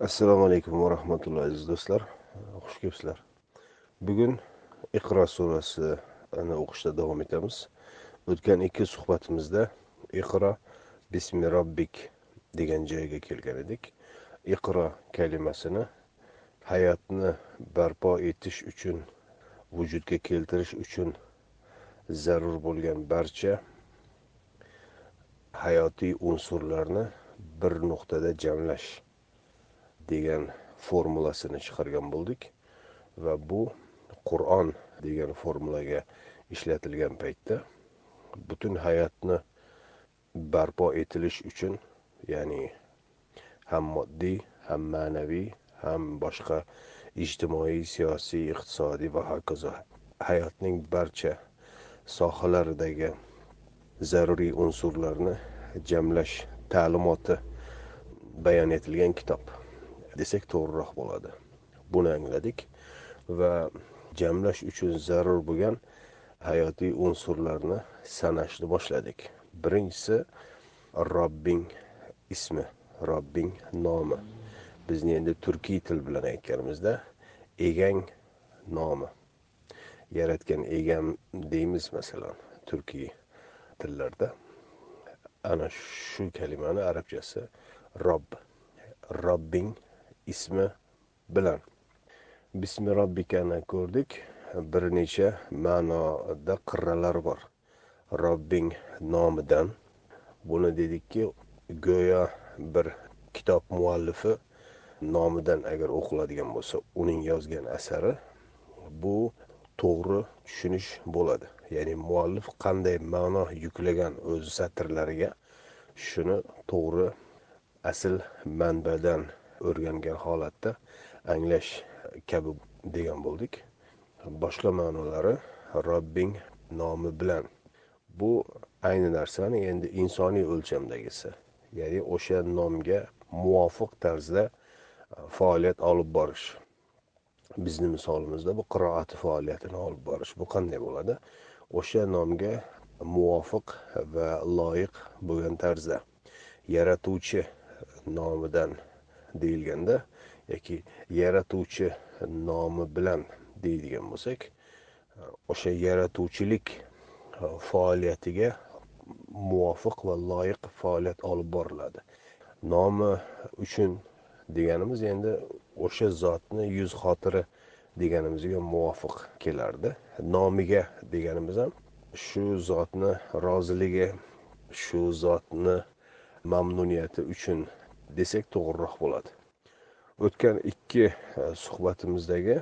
assalomu alaykum va rahmatulloh aziz do'stlar. Xush kelibsizlar. Bugun iqro surasini o'qishda davom etamiz. O'tgan ikki suhbatimizda iqro bismi robbik degan joyga kelgan edik. Iqro kalimasini hayotni barpo etish uchun vujudga keltirish uchun zarur bo'lgan barcha hayotiy unsurlarni bir nuqtada jamlash degan formulasini chiqargan bo'ldik. Va bu qur'on degan formulaga ishlatilgan paytda butun hayotni barpo etilish uchun ya'ni ham moddiy ham ma'naviy ham boshqa ijtimoiy siyosiy iqtisodiy va hokazo hayotning barcha sohalaridagi zaruriy unsurlarni jamlash ta'limoti bayon etilgan kitob. Desak to'g'riroq bo'ladi. Buni angladik va jamlash uchun zarur bo'lgan hayotiy unsurlarni sanashni boshladik. Birinchisi robbing ismi robbing nomi. Bizni endi turkiy til bilan aytganimizda egang nomi. Yaratgan egam deymiz masalan turkiy tillarda. Ana shu kalimani arabchasi robb robbing ismi bilan. Bismi robbikani ko'rdik. Bir necha ma'noda qirralar bor. Robbing nomidan. Buni dedikki go'yo bir kitob muallifi nomidan agar o'qiladigan bo'lsa uning yozgan asari bu to'g'ri tushunish bo'ladi. Ya'ni muallif qanday ma'no yuklagan o'z satrlariga shuni to'g'ri asl manbadan o'rgangan holatda anglash kabi degan bo'ldik. Boshqa ma'nolari robbing nomi bilan. Bu ayni narsani endi insoniy o'lchamdagisi. Ya'ni o'sha nomga muvofiq tarzda e, faoliyat olib borish. Bizni misolimizda bu qiroati faoliyatini olib borish. Bu qanday bo'ladi? O'sha nomga muvofiq va loyiq bo'lgan tarzda. Yaratuvchi nomidan deyilganda yoki yaratuvchi nomi bilan deydigan bo'lsak o'sha yaratuvchilik e, faoliyatiga muvofiq va loyiq faoliyat olib boriladi. Nomi uchun deganimiz endi o'sha zotni yuz xotiri deganimizga muvofiq kelardi. Nomiga deganimiz ham shu zotni roziligi shu zotni mamnuniyati uchun desak to'g'riroq bo'ladi. O'tgan ikki e, suhbatimizdagi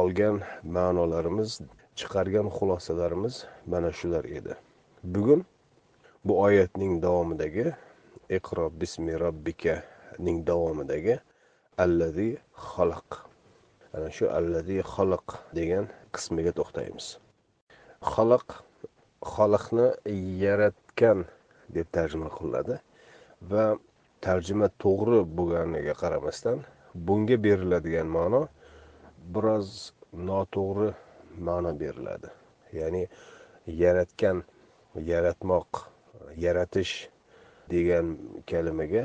olgan ma'nolarimiz chiqargan xulosalarimiz mana shular edi. Bugun bu oyatning davomidagi iqro bismi robbikaning davomidagi allazi xalaq. Ana shu allazi xalaq degan qismiga to'xtaymiz. Xalaq xoliqni yaratgan deb tarjima qilinadi va tarjima to'g'ri bo'lganiga qaramasdan bunga beriladigan ma'no biroz noto'g'ri ma'no beriladi. Ya'ni yaratgan yaratmoq yaratish degan kalimaga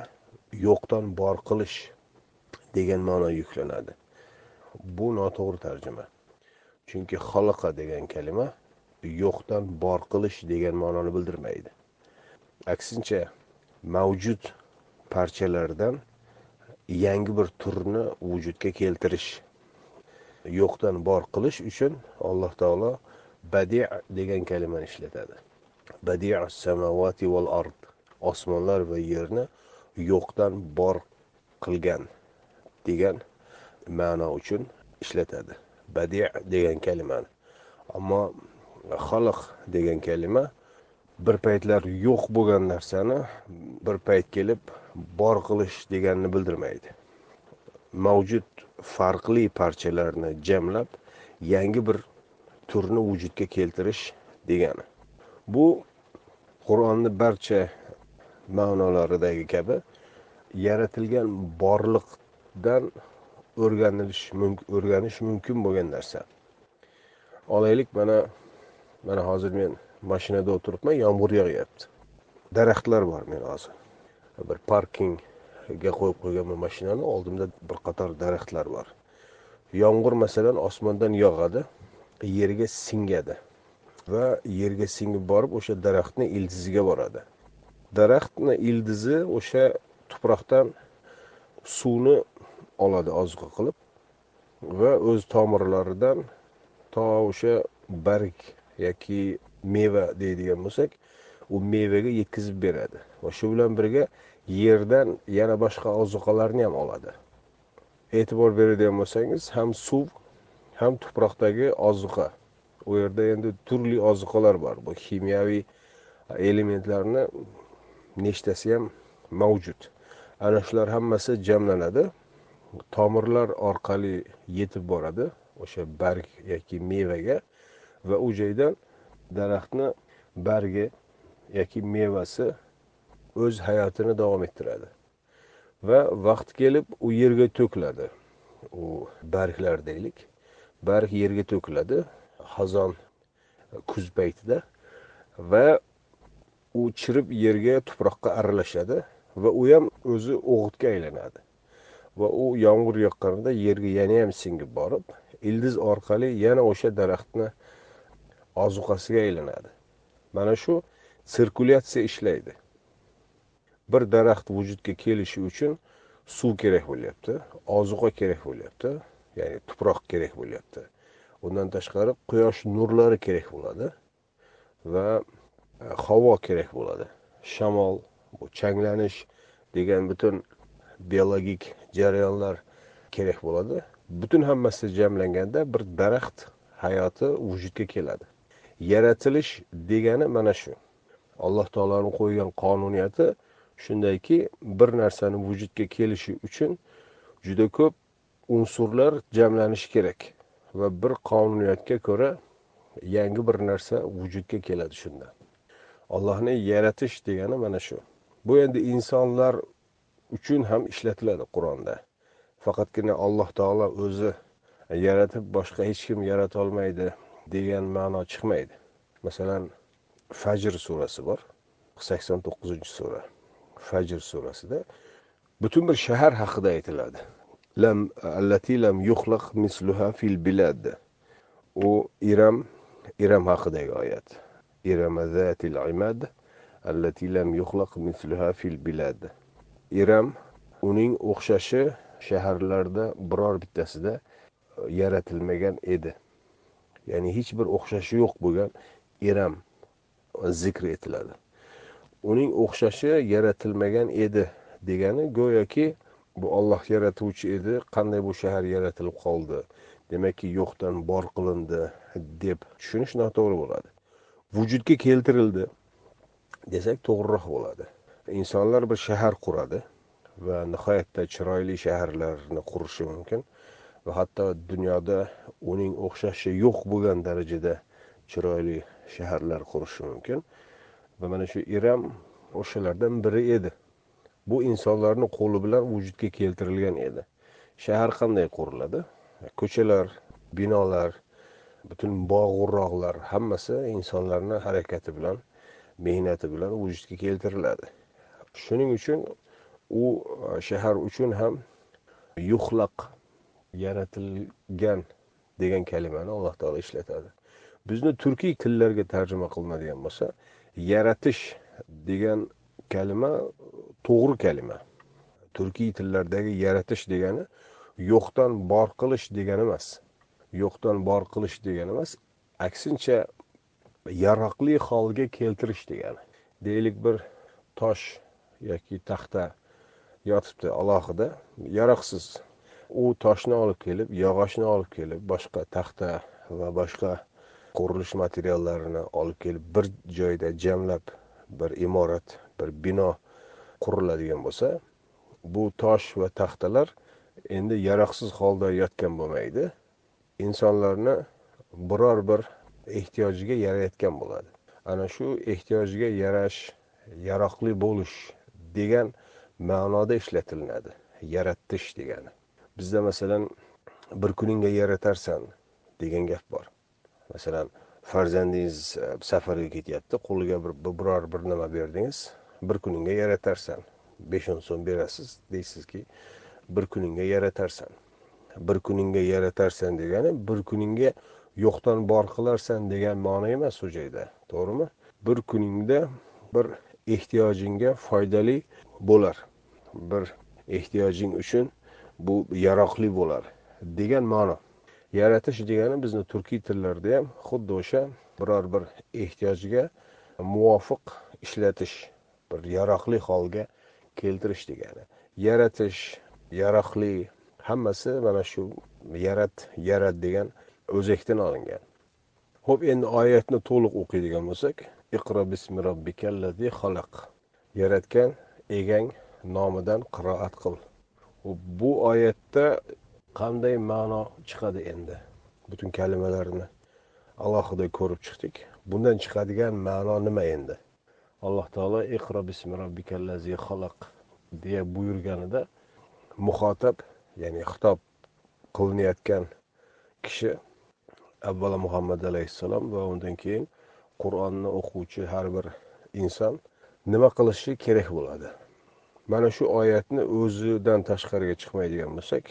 yo'qdan bor qilish degan ma'no yuklanadi. Bu noto'g'ri tarjima. Chunki xaliqa degan kalima yo'qdan bor qilish degan ma'noni bildirmaydi. Aksincha mavjud parchalardan yangi bir turni vujudga keltirish yo'qdan bor qilish uchun alloh taolo badi degan kalimani ishlatadi. Badi samavati val ard osmonlar va yerni yo'qdan bor qilgan degan ma'no uchun ishlatadi. Badi degan kalimani. Ammo xalq degan kalima bir paytlar yo'q bo'lgan narsani bir payt kelib bor qilish deganini bildirmaydi. Mavjud farqli parchalarni jamlab yangi bir turni vujudga keltirish degani. Bu qur'onni barcha ma'nolaridagi kabi yaratilgan borliqdan o'rganilish o'rganish mumkin bo'lgan narsa. Olaylik mana mana hozir men mashinada o'tiribman yomg'ir yog'yapti. Daraxtlar bor men hozir. Bir parkingga qo'yib qo'yganman mashinani oldimda bir qator daraxtlar bor. Yomg'ir masalan osmondan yog'adi yerga singadi va yerga singib borib o'sha daraxtni ildiziga boradi. Daraxtni ildizi o'sha tuproqdan suvni oladi ozuqa qilib va o'z tomirlaridan to o'sha barg yoki meva deydigan bo'lsak u mevaga yetkazib beradi. Va shu bilan birga yerdan yana boshqa ozuqalarni ham oladi. E'tibor beradigan bo'lsangiz ham suv ham tuproqdagi ozuqa. U yerda endi turli ozuqalar bor. Bu kimyoviy elementlarni nechtasi ham mavjud. Ana shular hammasi jamlanadi. Tomirlar orqali yetib boradi. O'sha barg yoki mevaga va u joydan daraxtni bargi yoki mevasi o'z hayotini davom ettiradi. Va vaqti kelib u yerga to'kiladi. U barglar deylik. Barg yerga to'kiladi xazon e, kuz paytida va u chirib yerga tuproqqa aralashadi va u ham o'zi o'g'itga aylanadi. Va u yomg'ir yoqqanda yerga yana ham singib borib ildiz orqali yana o'sha daraxtni ozuqasiga aylanadi. Mana shu sirkulyatsiya ishlaydi. Bir daraxt vujudga kelishi uchun suv kerak bo'lyapti ozuqa kerak bo'lyapti ya'ni tuproq kerak bo'lyapti. Undan tashqari quyosh nurlari kerak bo'ladi va e, havo kerak bo'ladi. Shamol bu changlanish degan butun biologik jarayonlar kerak bo'ladi. Butun hammasi jamlanganda bir daraxt hayoti vujudga keladi. Yaratilish degani mana shu. Alloh taoloni qo'ygan qonuniyati shundayki bir narsani vujudga kelishi uchun juda ko'p unsurlar jamlanishi kerak va bir qonuniyatga ko'ra yangi bir narsa vujudga keladi shunda. Allohni yaratish degani mana shu. Bu endi insonlar uchun ham ishlatiladi qur'onda. Faqatgina alloh taolo o'zi yaratib boshqa hech kim yarata olmaydi. Degan ma'no chiqmaydi. Masalan fajr surasi bor sakson to'qqizinchi sura. Fajr surasida butun bir shahar haqida aytiladi. Lam allati lam yuxlaq misluha fil bilad. U iram iram haqidagi oyat. Iramazatil imad allati lam yuxlaq misluha fil bilad. Iram uning o'xshashi shaharlarda biror bittasida yaratilmagan edi. Ya'ni hech bir o'xshashi yo'q bo'lgan eram zikr etiladi. Uning o'xshashi yaratilmagan edi degani go'yoki bu olloh yaratuvchi edi qanday bu shahar yaratilib qoldi demakki yo'qdan bor qilindi deb tushunish noto'g'ri bo'ladi. Vujudga keltirildi desak to'g'riroq bo'ladi. Insonlar bir shahar quradi va nihoyatda chiroyli shaharlarni qurishi mumkin. Va hatto dunyoda uning o'xshashi yo'q bo'lgan darajada chiroyli shaharlar qurishi mumkin. Va mana shu iram o'shalardan biri edi. Bu insonlarni qo'li bilan vujudga keltirilgan edi. Shahar qanday quriladi? Ko'chalar binolar butun bog' o'rog'lar hammasi insonlarni harakati bilan mehnati bilan vujudga keltiriladi. Shuning uchun u shahar uchun ham yuxlaq yaratilgan degan kalimani alloh taolo ishlatadi. Bizni turkiy tillarga tarjima qilinadigan bo'lsa yaratish degan kalima to'g'ri kalima. Turkiy tillardagi yaratish degani yo'qdan bor qilish degani emas. Yo'qdan bor qilish degani emas aksincha yaroqli holga keltirish degani. Deylik bir tosh yoki taxta yotibdi alohida yaroqsiz u toshni olib kelib yog'ochni olib kelib boshqa taxta va boshqa qurilish materiallarini olib kelib bir joyda jamlab bir imorat bir bino quriladigan bo'lsa bu tosh va taxtalar endi yaroqsiz holda yotgan bo'lmaydi. Insonlarni biror bir ehtiyojiga yarayotgan bo'ladi. Ana shu ehtiyojiga yarash yaroqli bo'lish degan ma'noda ishlatilinadi yaratish degani. Bizda masalan bir kuningga yaratarsan degan gap bor. Masalan farzandingiz e, safarga ketyapti qo'liga bir biror bir nima berdingiz bir kuningga yaratarsan besh o'n so'm berasiz deysizki bir kuningga yaratarsan bir kuningga yaratarsan degani bir kuningga yo'qdan bor qilarsan degan ma'no emas u joyda to'g'rimi? Bir kuningda bir ehtiyojingga foydali bo'lar. Bir ehtiyojing uchun bu yaroqli bo'lar degan ma'no. Yaratish degani bizni turkiy tillarda ham xuddi o'sha biror bir ehtiyojga muvofiq ishlatish bir yaroqli holga keltirish degani. Yaratish yaroqli hammasi mana shu yarat yarat degan o'zakdan olingan. Ho'p endi oyatni to'liq o'qiydigan bo'lsak iqro bismi robbikallazi xalaq. Yaratgan egang nomidan qiroat qil. Bu oyatda qanday ma'no chiqadi endi? Butun kalimalarni alohida ko'rib chiqdik. Bundan chiqadigan ma'no nima endi? Alloh taolo iqro bismi robbikallazi xalaq deya buyurganida muxotab ya'ni xitob qilinayotgan kishi avvalo muhammad alayhissalom va undan keyin qur'onni o'quvchi har bir inson nima qilishi kerak bo'ladi? Mana shu oyatni o'zidan tashqariga chiqmaydigan bo'lsak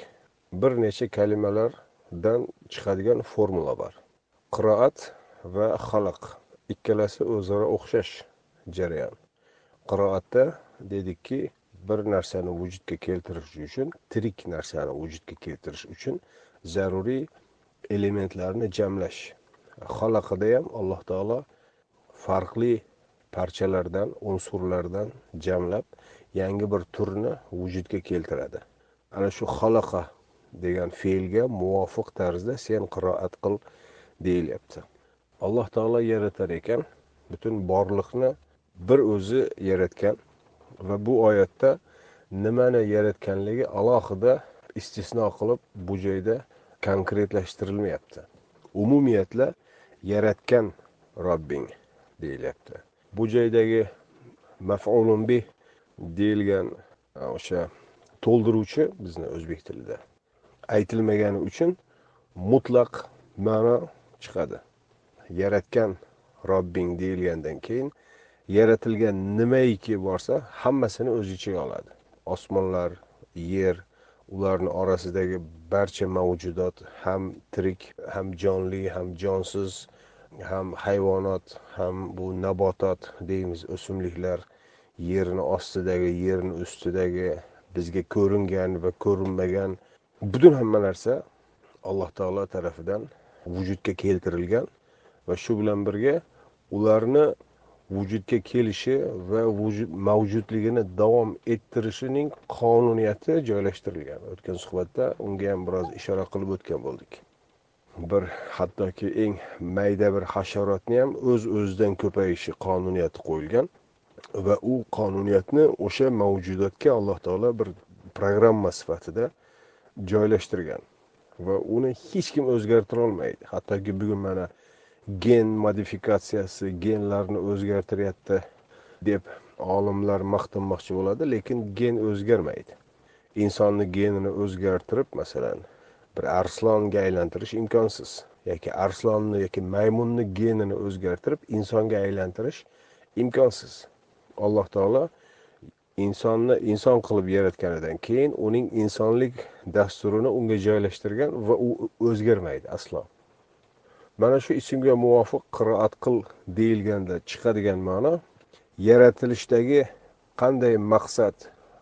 bir necha kalimalardan chiqadigan formula bor. Qiroat va xalq. Ikkalasi o'zaro o'xshash jarayon. Qiroatda dedikki bir narsani vujudga keltirish uchun tirik narsani vujudga keltirish uchun zaruriy elementlarni jamlash. Xalaqida ham alloh taolo farqli parchalardan unsurlardan jamlab yangi bir turni vujudga keltiradi. Ana shu xalaqa degan fe'lga muvofiq tarzda sen qiroat qil deyilyapti. Alloh taolo yaratar ekan butun borliqni bir o'zi yaratgan va bu oyatda nimani yaratganligi alohida istisno qilib bu joyda konkretlashtirilmayapti. Umumiyatla yaratgan robbing deyilyapti. Bu joydagi mafulunbih deyilgan e, o'sha to'ldiruvchi bizni o'zbek tilida aytilmagani uchun mutlaq ma'no chiqadi. Yaratgan robbing deyilgandan keyin yaratilgan nimaiki borsa hammasini o'z ichiga oladi. Osmonlar yer ularni orasidagi barcha mavjudot ham tirik ham jonli ham jonsiz ham hayvonot ham bu nabotot deymiz o'simliklar yerni ostidagi yerni ustidagi bizga ko'ringan va ko'rinmagan butun hamma narsa alloh taolo tarafidan vujudga keltirilgan va shu bilan birga ularni vujudga kelishi va vujud mavjudligini davom ettirishining qonuniyati joylashtirilgan. O'tgan suhbatda unga ham biroz ishora qilib o'tgan bo'ldik. Bir hattoki eng mayda bir hasharotni ham o'z o'zidan ko'payishi qonuniyati qo'yilgan. Va u qonuniyatni o'sha mavjudotga alloh taolo bir programma sifatida joylashtirgan. Va uni hech kim o'zgartira olmaydi. Hattoki bugun mana gen modifikatsiyasi genlarni o'zgartiryapti deb olimlar maqtanmoqchi bo'ladi lekin gen o'zgarmaydi. Insonni genini o'zgartirib masalan bir arslonga aylantirish imkonsiz. Yoki arslonni yoki maymunni genini o'zgartirib insonga aylantirish imkonsiz. Alloh taolo insonni inson qilib yaratganidan keyin uning insonlik dasturini unga joylashtirgan va u o'zgarmaydi aslo. Mana shu ismga muvofiq qiroat qil deyilganda chiqadigan ma'no yaratilishdagi qanday maqsad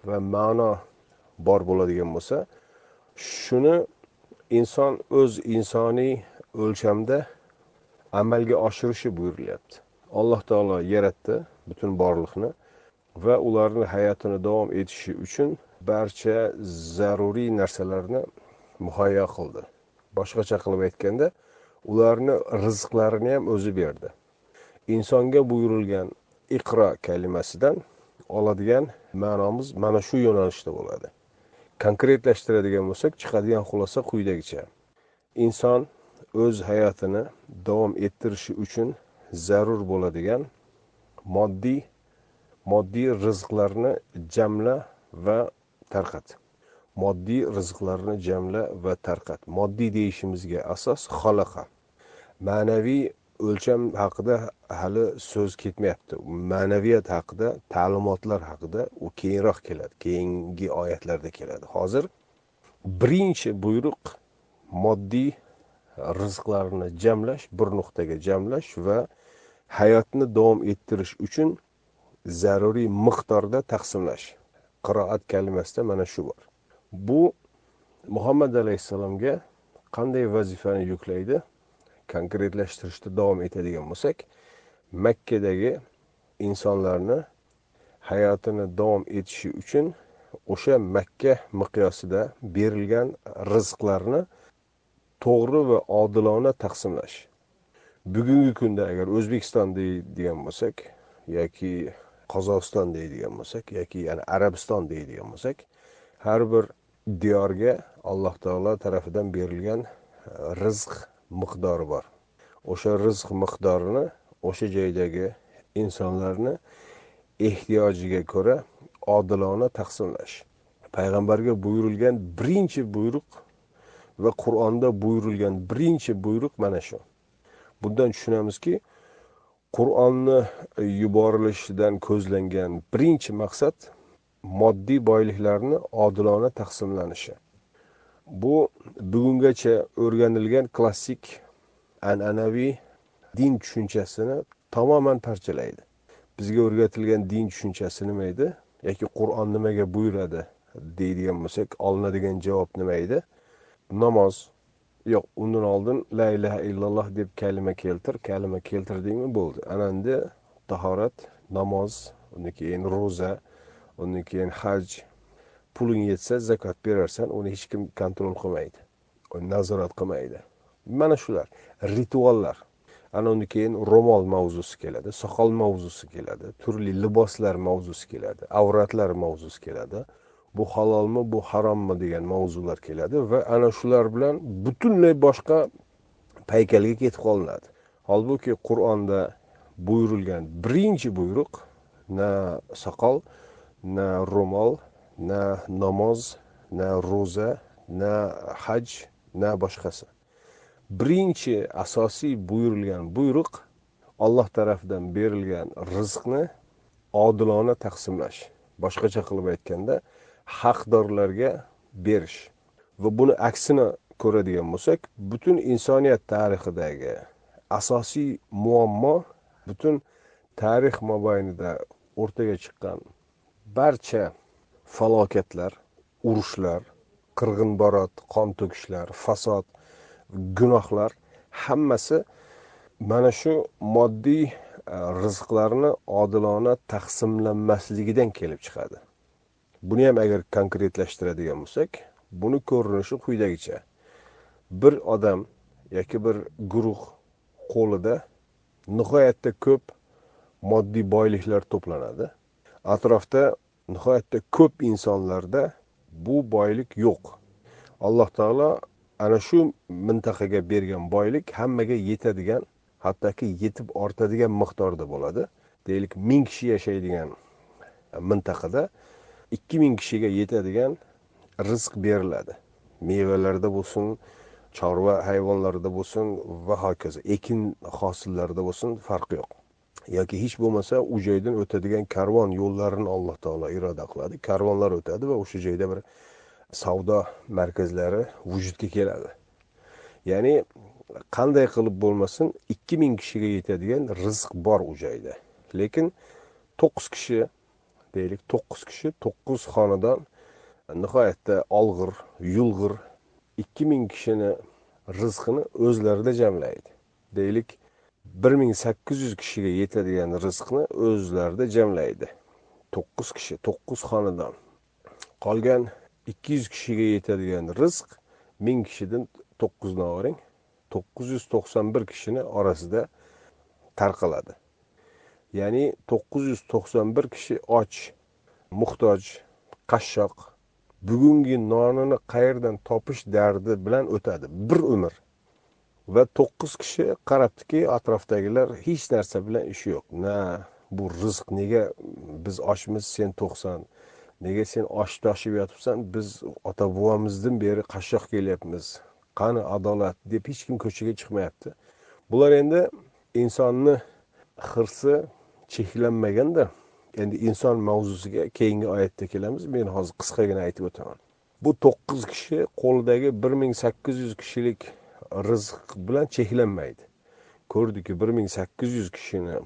va ma'no bor bo'ladigan bo'lsa shuni inson o'z insoniy o'lchamda amalga oshirishi buyurilyapti. Alloh taolo yaratdi butun borliqni va ularni hayotini davom etishi uchun barcha zaruriy narsalarni muhayyo qildi. Boshqacha qilib aytganda ularni rizqlarini ham o'zi berdi. Insonga buyurilgan iqro kalimasidan oladigan ma'nomiz mana shu yo'nalishda bo'ladi. Konkretlashtiradigan bo'lsak chiqadigan xulosa quyidagicha. Inson o'z hayotini davom ettirishi uchun zarur bo'ladigan moddiy moddiy rizqlarni jamla va tarqat. Moddiy rizqlarni jamla va tarqat. Moddiy deyishimizga asos xalaqa ma'naviy o'lcham haqida hali so'z ketmayapti. Ma'naviyat haqida ta'limotlar haqida u keyinroq keladi keyingi oyatlarda keladi. Hozir birinchi buyruq moddiy rizqlarni jamlash bir nuqtaga jamlash va hayotni davom ettirish uchun zaruriy miqdorda taqsimlash. Qiroat kalimasida mana shu bor. Bu muhammad alayhissalomga qanday vazifani yuklaydi? Konkretlashtirishda davom etadigan bo'lsak makkadagi insonlarni hayotini davom etishi uchun o'sha makka miqyosida berilgan rizqlarni to'g'ri va odilona taqsimlash. Bugungi kunda agar o'zbekiston deydigan bo'lsak yoki qozog'iston deydigan bo'lsak yoki yana arabiston deydigan bo'lsak har bir diyorga alloh taolo tarafidan berilgan e, rizq miqdori bor. O'sha rizq miqdorini o'sha joydagi insonlarni ehtiyojiga ko'ra odilona taqsimlash. Payg'ambarga buyurilgan birinchi buyruq va qur'onda buyurilgan birinchi buyruq mana shu. Bundan tushunamizki qur'onni e, yuborilishidan ko'zlangan birinchi maqsad moddiy boyliklarni odilona taqsimlanishi. Bu bugungacha o'rganilgan klassik an'anaviy din tushunchasini tamoman parchalaydi. Bizga o'rgatilgan din tushunchasi nima edi? Yoki qur'on nimaga buyuradi deydigan bo'lsak olinadigan javob nima edi? Namoz yo'q undan oldin la ilaha illalloh deb kalima keltir. Kalima keltirdingmi bo'ldi. Ana endi tahorat namoz undan keyin ro'za undan keyin haj. Puling yetsa zakot berarsan uni hech kim kontrol qilmaydi. Nazorat qilmaydi. Mana shular rituallar. Ana undan keyin ro'mol mavzusi keladi soqol mavzusi keladi turli liboslar mavzusi keladi avratlar mavzusi keladi. Bu halolmi bu harommi degan mavzular keladi va ana shular bilan butunlay boshqa paykalga ketib qolinadi. Holbuki qur'onda buyurilgan birinchi buyruq na soqol na ro'mol na namoz na ro'za na haj na boshqasi. Birinchi asosiy buyurilgan buyruq olloh tarafidan berilgan rizqni odilona taqsimlash. Boshqacha qilib aytganda haqdorlarga berish. Va buni aksini ko'radigan bo'lsak butun insoniyat tarixidagi asosiy muammo butun tarix mobaynida o'rtaga chiqqan barcha falokatlar urushlar qirg'inbarot qon to'kishlar fasod gunohlar hammasi mana shu moddiy e, rizqlarni odilona taqsimlanmasligidan kelib chiqadi. Buni ham agar konkretlashtiradigan bo'lsak buni ko'rinishi quyidagicha. Bir odam yoki bir guruh qo'lida nihoyatda ko'p moddiy boyliklar to'planadi. Atrofda nihoyatda ko'p insonlarda bu boylik yo'q. Alloh taolo ana shu mintaqaga bergan boylik hammaga yetadigan hattoki yetib ortadigan miqdorda bo'ladi. Deylik ming kishi yashaydigan mintaqada ikki ming kishiga yetadigan rizq beriladi. Mevalarda bo'lsin chorva hayvonlarida bo'lsin va hokazo ekin hosillarida bo'lsin farqi yo'q. Yoki hech bo'lmasa u joydan o'tadigan karvon yo'llarini alloh taolo iroda qiladi. Karvonlar o'tadi va o'sha joyda bir savdo markazlari vujudga keladi. Ya'ni qanday qilib bo'lmasin ikki ming kishiga yetadigan rizq bor u joyda. Lekin to'qqiz kishi deylik to'qqiz kishi to'qqiz xonadon nihoyatda olg'ir yulg'ir ikki ming kishini rizqini o'zlarida jamlaydi. Deylik bir ming sakkiz yuz kishiga yetadigan rizqni o'zlarida jamlaydi. To'qqiz kishi to'qqiz xonadon qolgan ikki yuz kishiga yetadigan rizq ming kishidan to'qqizni oling to'qqiz yuz to'qson bir kishini orasida tarqaladi. Ya'ni to'qqiz yuz to'qson bir kishi och muhtoj qashshoq bugungi nonini qayerdan topish dardi bilan o'tadi. Bir umr. Va to'qqiz kishi qarabdiki atrofdagilar hech narsa bilan ishi yo'q. Na bu rizq nega biz ochmiz sen to'qson nega sen osh toshib yotibsan biz ota bobomizdan beri qashshoq kelyapmiz qani adolat deb hech kim ko'chaga chiqmayapti. Bular endi insonni hirsi cheklanmaganda endi inson mavzusiga keyingi oyatda kelamiz. Men hozir qisqagina aytib o'taman. Bu to'qqiz kishi qo'lidagi bir ming sakkiz yuz kishilik rizq bilan cheklanmaydi. Ko'rdiki bir ming sakkiz yuz kishini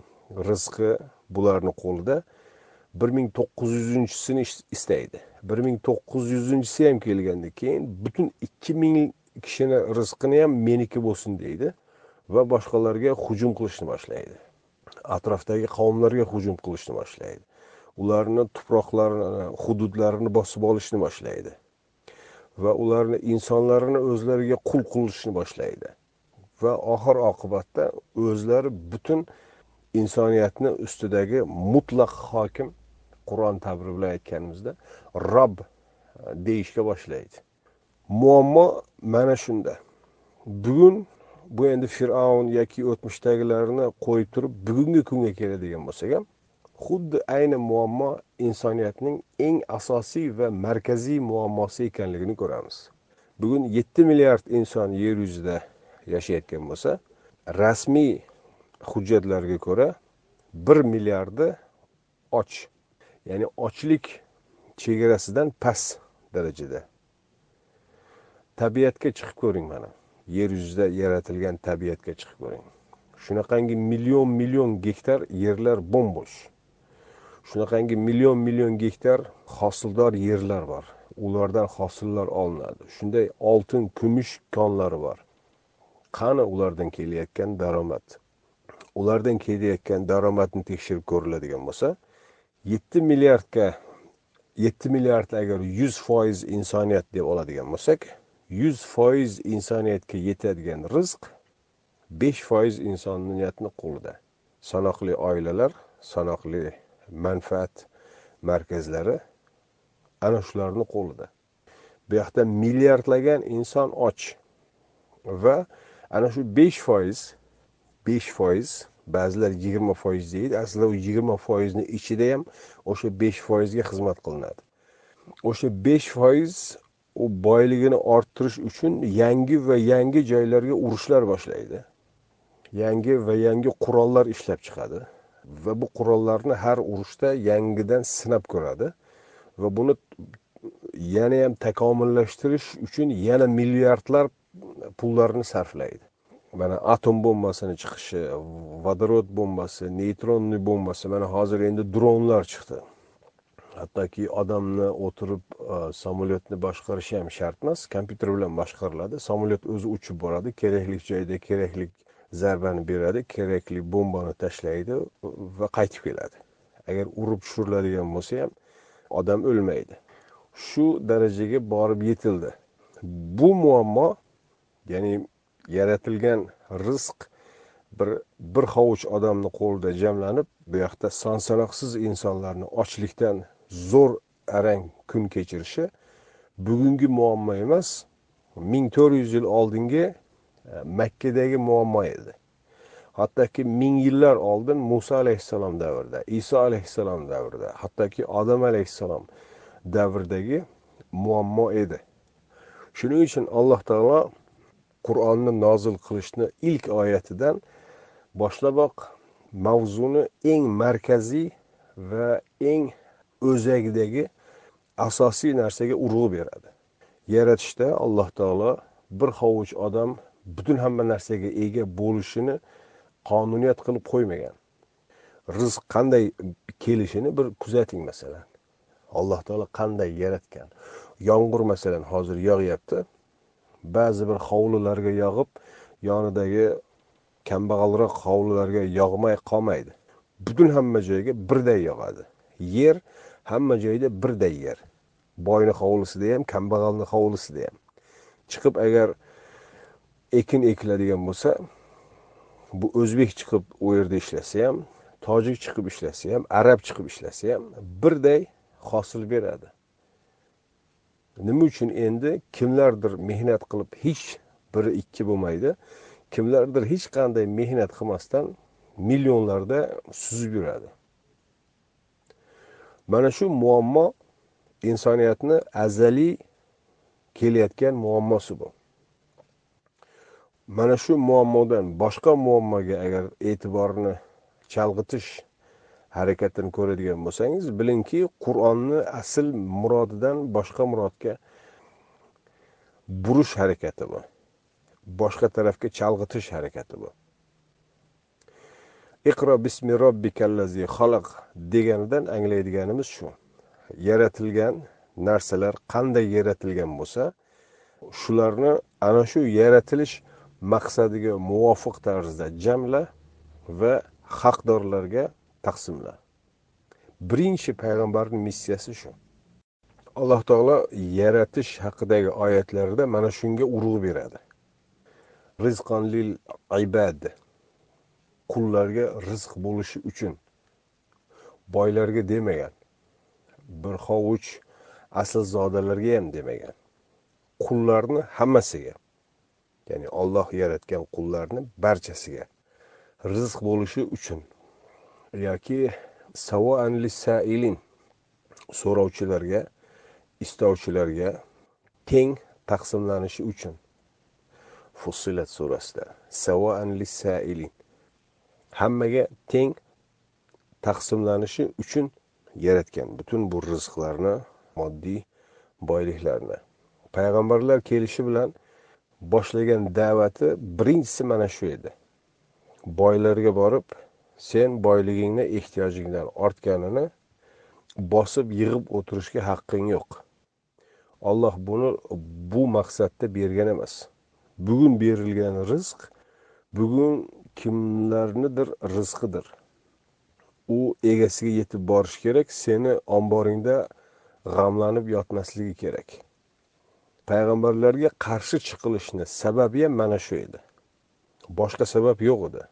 rizqi bularni qo'lida bir ming to'qqiz yuzinchisini istaydi. Bir ming to'qqiz yuzinchisi ham kelgandan keyin butun ikki ming kishini rizqini ham meniki bo'lsin deydi va boshqalarga hujum qilishni boshlaydi. Atrofdagi qavmlarga hujum qilishni boshlaydi. Ularni tuproqlarini hududlarini bosib olishni boshlaydi. Va ularni insonlarini o'zlariga qul qilishni boshlaydi. Va oxir oqibatda o'zlari butun insoniyatni ustidagi mutlaq hokim qur'on ta'biri bilan aytganimizda rob e, deyishga boshlaydi. Muammo mana shunda. Bugun bu endi fir'avn yoki o'tmishdagilarni qo'yib turib bugungi kunga keladigan bo'lsak ham xuddi ayni muammo insoniyatning eng asosiy va markaziy muammosi ekanligini ko'ramiz. Bugun yetti milliard inson yer yuzida yashayotgan bo'lsa rasmiy hujjatlarga ko'ra bir milliardi och ya'ni ochlik chegarasidan past darajada. Tabiatga chiqib ko'ring mana. Yer yuzida yaratilgan tabiatga chiqib ko'ring. Shunaqangi million million gektar yerlar bo'mbo'sh. Shunaqangi million million gektar hosildor yerlar bor. Ulardan hosillar olinadi. Shunday oltin kumush konlari bor. Qani ulardan kelayotgan daromad? Ulardan kelayotgan daromadni tekshirib ko'riladigan bo'lsa yetti milliardga yetti milliard agar yuz foiz insoniyat deb oladigan bo'lsak yuz foiz insoniyatga yetadigan rizq besh foiz insoniyatni qo'lida sanoqli oilalar sanoqli manfaat markazlari ana shularni qo'lida bu yoqda milliardlagan inson och va ana shu besh foiz besh foiz ba'zilar yigirma foiz deydi aslida u yigirma foizni ichida ham o'sha besh foizga xizmat qilinadi. O'sha besh foiz u boyligini orttirish uchun yangi va yangi joylarga urushlar boshlaydi. Yangi va yangi qurollar ishlab chiqadi va bu qurollarni har urushda yangidan sinab ko'radi va buni yana ham takomillashtirish uchun yana milliardlar pullarni sarflaydi. Mana atom bombasini chiqishi vodorod bombasi neytronniy bombasi mana hozir endi dronlar chiqdi. Hattoki odamni o'tirib e, samolyotni boshqarishi ham shart emas kompyuter bilan boshqariladi. Samolyot o'zi uchib boradi kerakli joyda kerakli zarbani beradi kerakli bombani tashlaydi va qaytib keladi. Agar urib tushiriladigan bo'lsa ham odam o'lmaydi. Shu darajaga borib yetildi. Bu muammo ya'ni yaratilgan rizq bir bir hovuch odamni qo'lida jamlanib bu yoqda son sanoqsiz insonlarni ochlikdan zo'r arang kun kechirishi bugungi muammo emas. Ming to'rt yuz yil oldingi e, makkadagi muammo edi. Hattoki ming yillar oldin muso alayhissalom davrida iso alayhissalom davrida hattoki odam alayhissalom davridagi muammo edi. Shuning uchun alloh taolo qur'onni nozil qilishni ilk oyatidan boshlaboq mavzuni eng markaziy va eng o'zagidagi asosiy narsaga urg'u beradi. Yaratishda alloh taolo bir hovuch odam butun hamma narsaga ega bo'lishini qonuniyat qilib qo'ymagan. Rizq qanday kelishini bir kuzating masalan. Alloh taolo qanday yaratgan? Yomg'ir masalan hozir yog'yapti. Ba'zi bir hovlilarga yog'ib yonidagi kambag'alroq hovlilarga yog'may qolmaydi. Butun hamma joyga birday yog'adi. Yer hamma joyda birday yer. Boyni hovlisida ham kambag'alni hovlisida ham. Chiqib agar ekin ekiladigan bo'lsa bu o'zbek chiqib u yerda ishlasa ham tojik chiqib ishlasa ham arab chiqib ishlasa ham birday hosil beradi. Nima uchun endi? Kimlardir mehnat qilib hech biri ikki bo'lmaydi. Kimlardir hech qanday mehnat qilmasdan millionlarda suzib yuradi. Mana shu muammo insoniyatni azaliy kelayotgan muammosi bu. Mana shu muammodan boshqa muammoga agar e'tiborni chalg'itish harakatini ko'radigan bo'lsangiz bilingki qur'onni asl murodidan boshqa murodga burish harakati bu. Boshqa tarafga chalg'itish harakati bu. Iqro bismi robbikallazi xalaq deganidan anglaydiganimiz shu. Yaratilgan narsalar qanday yaratilgan bo'lsa shularni ana shu yaratilish maqsadiga muvofiq tarzda jamla va haqdorlarga taqsimla. Birinchi payg'ambarni missiyasi shu. Alloh taolo yaratish haqidagi oyatlarida mana shunga urg'u beradi. Rizqon lil ibad. Qullarga rizq bo'lishi uchun. Boylarga demagan. Bir hovuch aslzodalarga ham demagan. Qullarni hammasiga ya'ni olloh yaratgan qullarni barchasiga rizq bo'lishi uchun yoki sailin so'rovchilarga istovchilarga teng taqsimlanishi uchun. Fussilat surasida savoan lisailin hammaga teng taqsimlanishi uchun yaratgan butun bu rizqlarni moddiy boyliklarni. Payg'ambarlar kelishi bilan boshlagan da'vati birinchisi mana shu edi. Boylarga borib sen boyligingni ehtiyojingdan ortganini bosib yig'ib o'tirishga haqqing yo'q. Olloh buni bu maqsadda bergan emas. Bugun berilgan rizq bugun kimlarnidir rizqidir. U egasiga yetib borishi kerak seni omboringda g'amlanib yotmasligi kerak. Payg'ambarlarga qarshi chiqilishni sababi ham mana shu edi. Boshqa sabab yo'q edi.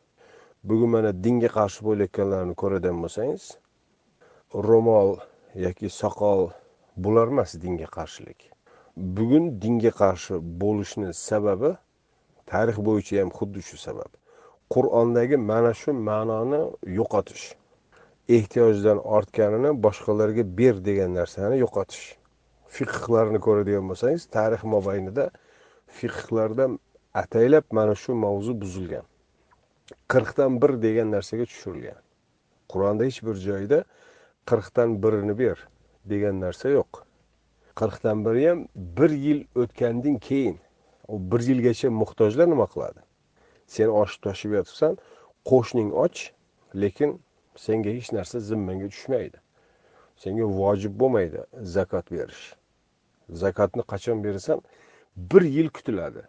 Bugun mana dinga qarshi bo'layotganlarni ko'radigan bo'lsangiz ro'mol yoki soqol bular emas dinga qarshilik. Bugun dinga qarshi bo'lishni sababi tarix bo'yicha ham xuddi shu sabab. Qur'ondagi mana shu ma'noni yo'qotish ehtiyojdan ortganini boshqalarga ber degan narsani yo'qotish. Fiqhlarni ko'radigan bo'lsangiz tarix mobaynida fiqhlarda ataylab mana shu mavzu buzilgan. Qirqdan bir degan narsaga tushirilgan. Qur'onda hech bir joyda qirqdan birini ber degan narsa yo'q. Qirqdan biri ham bir yil o'tgandan keyin u bir yilgacha muhtojlar nima qiladi? Sen oshib toshib yotibsan qo'shning och lekin senga hech narsa zimmangga tushmaydi. Senga vojib bo'lmaydi zakot berish. Zakotni qachon berasan? Bir yil kutiladi.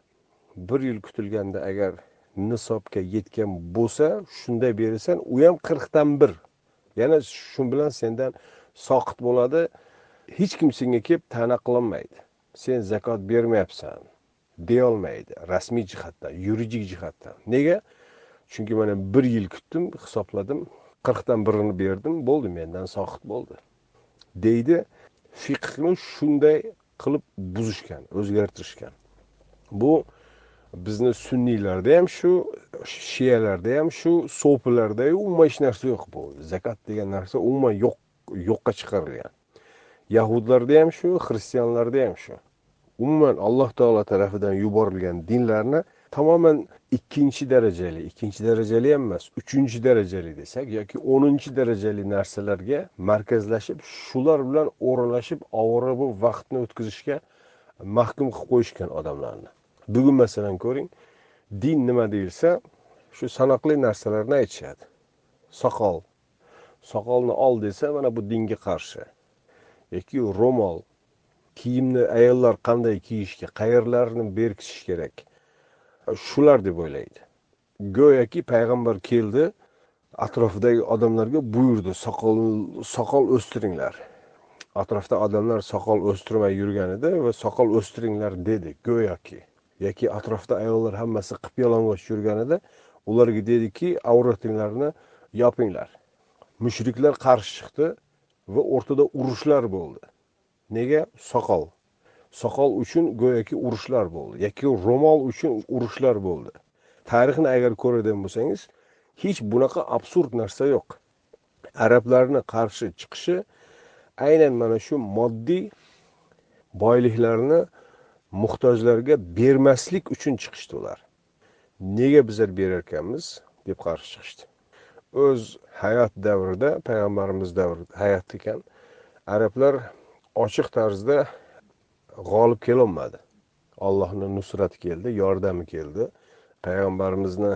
Bir yil kutilganda agar nisobga yetgan bo'lsa shunda berasan u ham qirqdan bir. Yana shu bilan sendan soqit bo'ladi. Hech kim senga kelib ta'na qilolmaydi sen zakot bermayapsan. Deyolmaydi. Rasmiy jihatdan yuridik jihatdan. Nega? Chunki mana bir yil kutdim hisobladim qirqdan birini berdim bo'ldi mendan soqit bo'ldi. Deydi fiqni shunday qilib buzishgan o'zgartirishgan. Bu bizni sunniylarda ham shu shiyalarda ham shu so'pilarda umuman hech narsa yo'q bu. Zakat degan narsa umuman yo'q yo'qqa chiqarilgan. Yahudlarda ham shu xristianlarda ham shu. Umuman alloh taolo tarafidan yuborilgan dinlarni tamoman ikkinchi darajali ikkinchi darajali ham emas uchinchi darajali desak yoki o'ninchi darajali narsalarga markazlashib shular bilan o'ralashib ovora bo'lib vaqtni o'tkazishga mahkum qilib qo'yishgan odamlarni. Bugun masalan ko'ring din nima deyilsa shu sanoqli narsalarni aytishadi. Soqol. Soqolni ol desa mana bu dinga qarshi. Yoki ro'mol. Kiyimni ayollar qanday kiyishga qayerlarini berkitish kerak? Shular deb o'ylaydi. Go'yoki payg'ambar keldi atrofidagi odamlarga buyurdi soqol soqol o'stiringlar. Atrofda odamlar soqol o'stirmay yurgan edi va soqol o'stiringlar dedi go'yoki. Yoki atrofda ayollar hammasi qip yalang'och yurganida ularga dediki avratinglarni yopinglar. Mushriklar qarshi chiqdi va o'rtada urushlar bo'ldi. Nega? Soqol. Soqol uchun go'yoki urushlar bo'ldi yoki ro'mol uchun urushlar bo'ldi. Tarixni agar ko'radigan bo'lsangiz hech bunaqa absurd narsa yo'q. Arablarni qarshi chiqishi aynan mana shu moddiy boyliklarni muhtojlarga bermaslik uchun chiqishdi ular. Nega bizlar berarkanmiz? deb qarshi chiqishdi. O'z hayot davrida payg'ambarimiz davri hayot ekan arablar ochiq tarzda g'olib kelolmadi. Allohni nusrati keldi yordami keldi. Payg'ambarimizni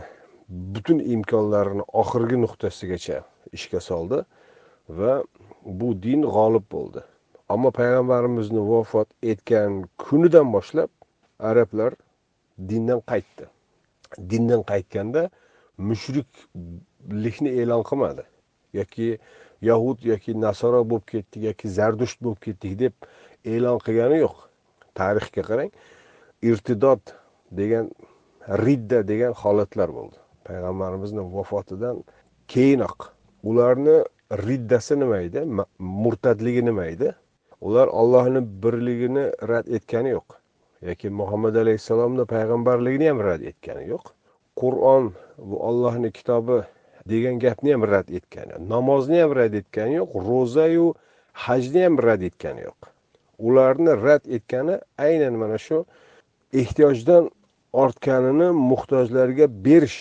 butun imkonlarini oxirgi nuqtasigacha ishga soldi va bu din g'olib bo'ldi. Ammo payg'ambarimizni vafot etgan kunidan boshlab arablar dindan qaytdi. Dindan qaytganda mushriklikni e'lon qilmadi yoki yahud yoki nasoro bo'lib ketdik yoki zardusht bo'lib ketdik deb e'lon qilgani yo'q. Tarixga qarang irtidod degan ridda degan holatlar bo'ldi. Payg'ambarimizni vafotidan keyinoq ularni riddasi nima edi? Murtadligi nima edi? Ular ollohni birligini rad etgani yo'q. Yoki muhammad alayhissalomni payg'ambarligini ham rad etgani yo'q. Qur'on bu ollohni kitobi degan gapni ham rad etgani namozni ham rad etgani yo'q ro'zayu hajni ham rad etgani yo'q. Ularni rad etgani aynan mana shu ehtiyojdan ortganini muhtojlarga berish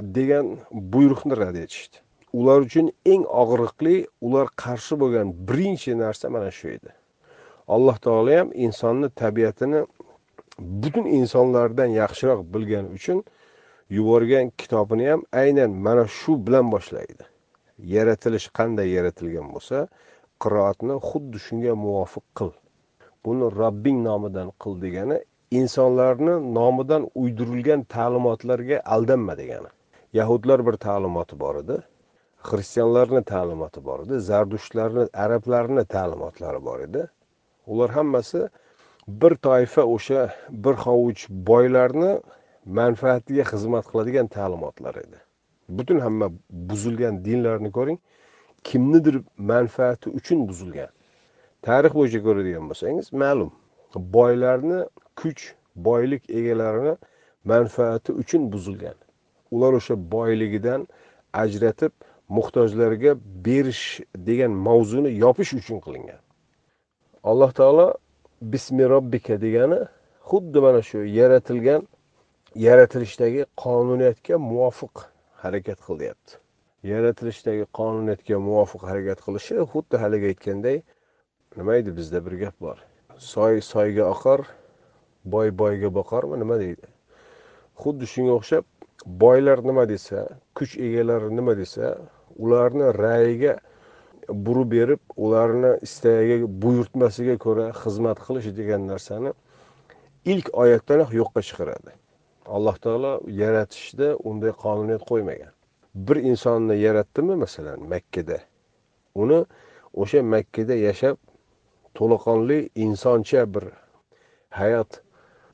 degan buyruqni rad etishdi. Ular uchun eng og'riqli ular qarshi bo'lgan birinchi narsa mana shu edi. Alloh taolo ham insonni tabiatini butun insonlardan yaxshiroq bilgani uchun yuborgan kitobini ham aynan mana shu bilan boshlaydi. Yaratilish qanday yaratilgan bo'lsa qiroatni xuddi shunga muvofiq qil. Buni robbing nomidan qil degani insonlarni nomidan uydirilgan ta'limotlarga aldanma degani. Yahudlar bir ta'limoti bor edi xristianlarni ta'limoti bor edi zardushtlarni arablarni ta'limotlari bor edi. Ular hammasi bir toifa o'sha bir hovuch boylarni manfaatiga xizmat qiladigan ta'limotlar edi. Butun hamma buzilgan dinlarni ko'ring kimnidir manfaati uchun buzilgan. Tarix bo'yicha ko'radigan bo'lsangiz ma'lum boylarni kuch boylik egalarini manfaati uchun buzilgan. Ular o'sha boyligidan ajratib muhtojlarga berish degan mavzuni yopish uchun qilingan. Alloh taolo bismi robbika degani xuddi mana shu yaratilgan yaratilishdagi qonuniyatga muvofiq harakat qilyapti. Yaratilishdagi qonuniyatga muvofiq harakat qilishi xuddi haligi aytganday nima deydi bizda bir gap bor. Soy soyga oqar boy boyga boqarmi nima deydi? Xuddi shunga o'xshab boylar nima desa kuch egalari nima desa ularni ra'yiga burib berib ularni istagiga buyurtmasiga ko'ra xizmat qilish degan narsani ilk oyatdanoq yo'qqa chiqaradi. Alloh taolo yaratishda unday qonuniyat qo'ymagan. Bir insonni yaratdimi masalan makkada uni o'sha makkada yashab to'laqonli insoncha bir hayot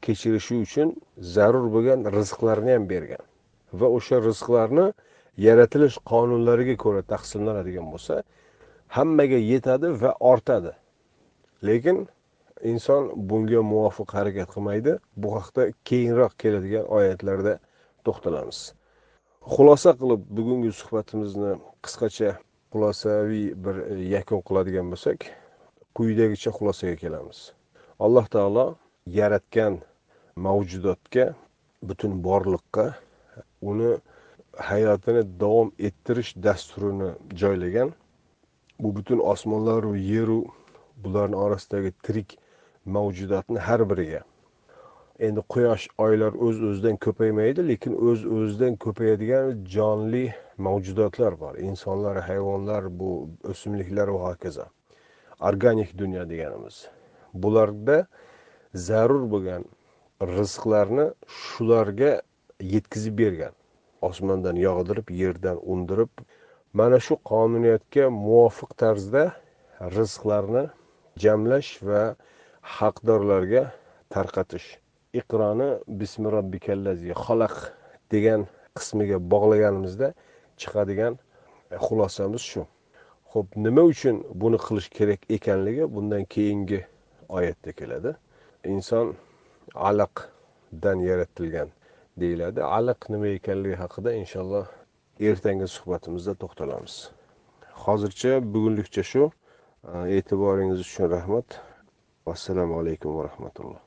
kechirishi uchun zarur bo'lgan rizqlarni ham bergan va o'sha rizqlarni yaratilish qonunlariga ko'ra taqsimlanadigan bo'lsa hammaga yetadi va ortadi. Lekin inson bunga muvofiq harakat qilmaydi. Bu haqda keyinroq keladigan oyatlarda to'xtalamiz. Xulosa qilib bugungi suhbatimizni qisqacha xulosaviy bir e, yakun qiladigan bo'lsak quyidagicha xulosaga kelamiz. Alloh taolo yaratgan mavjudotga butun borliqqa uni hayotini davom ettirish dasturini joylagan. Bu butun osmonlaru yeru bularni orasidagi tirik mavjudotni har biriga. Endi quyosh oylar o'z öz o'zidan ko'paymaydi lekin o'z öz o'zidan ko'payadigan jonli mavjudotlar bor. Insonlar hayvonlar bu o'simliklar va hokazo organik dunyo deganimiz. Bularda zarur bo'lgan rizqlarni shularga yetkazib bergan. Osmondan yog'dirib yerdan undirib. Mana shu qonuniyatga muvofiq tarzda rizqlarni jamlash va haqdorlarga tarqatish. Iqroni bismi robbikallazi xalaq degan qismiga bog'laganimizda chiqadigan e, xulosamiz shu. Ho'p nima uchun buni qilish kerak ekanligi bundan keyingi oyatda keladi. Inson alaqdan yaratilgan deyiladi. Alaq nima ekanligi haqida inshaalloh ertangi suhbatimizda to'xtalamiz. Hozircha bugunlikcha shu. E, e'tiboringiz uchun rahmat. Assalomu alaykum va rahmatulloh.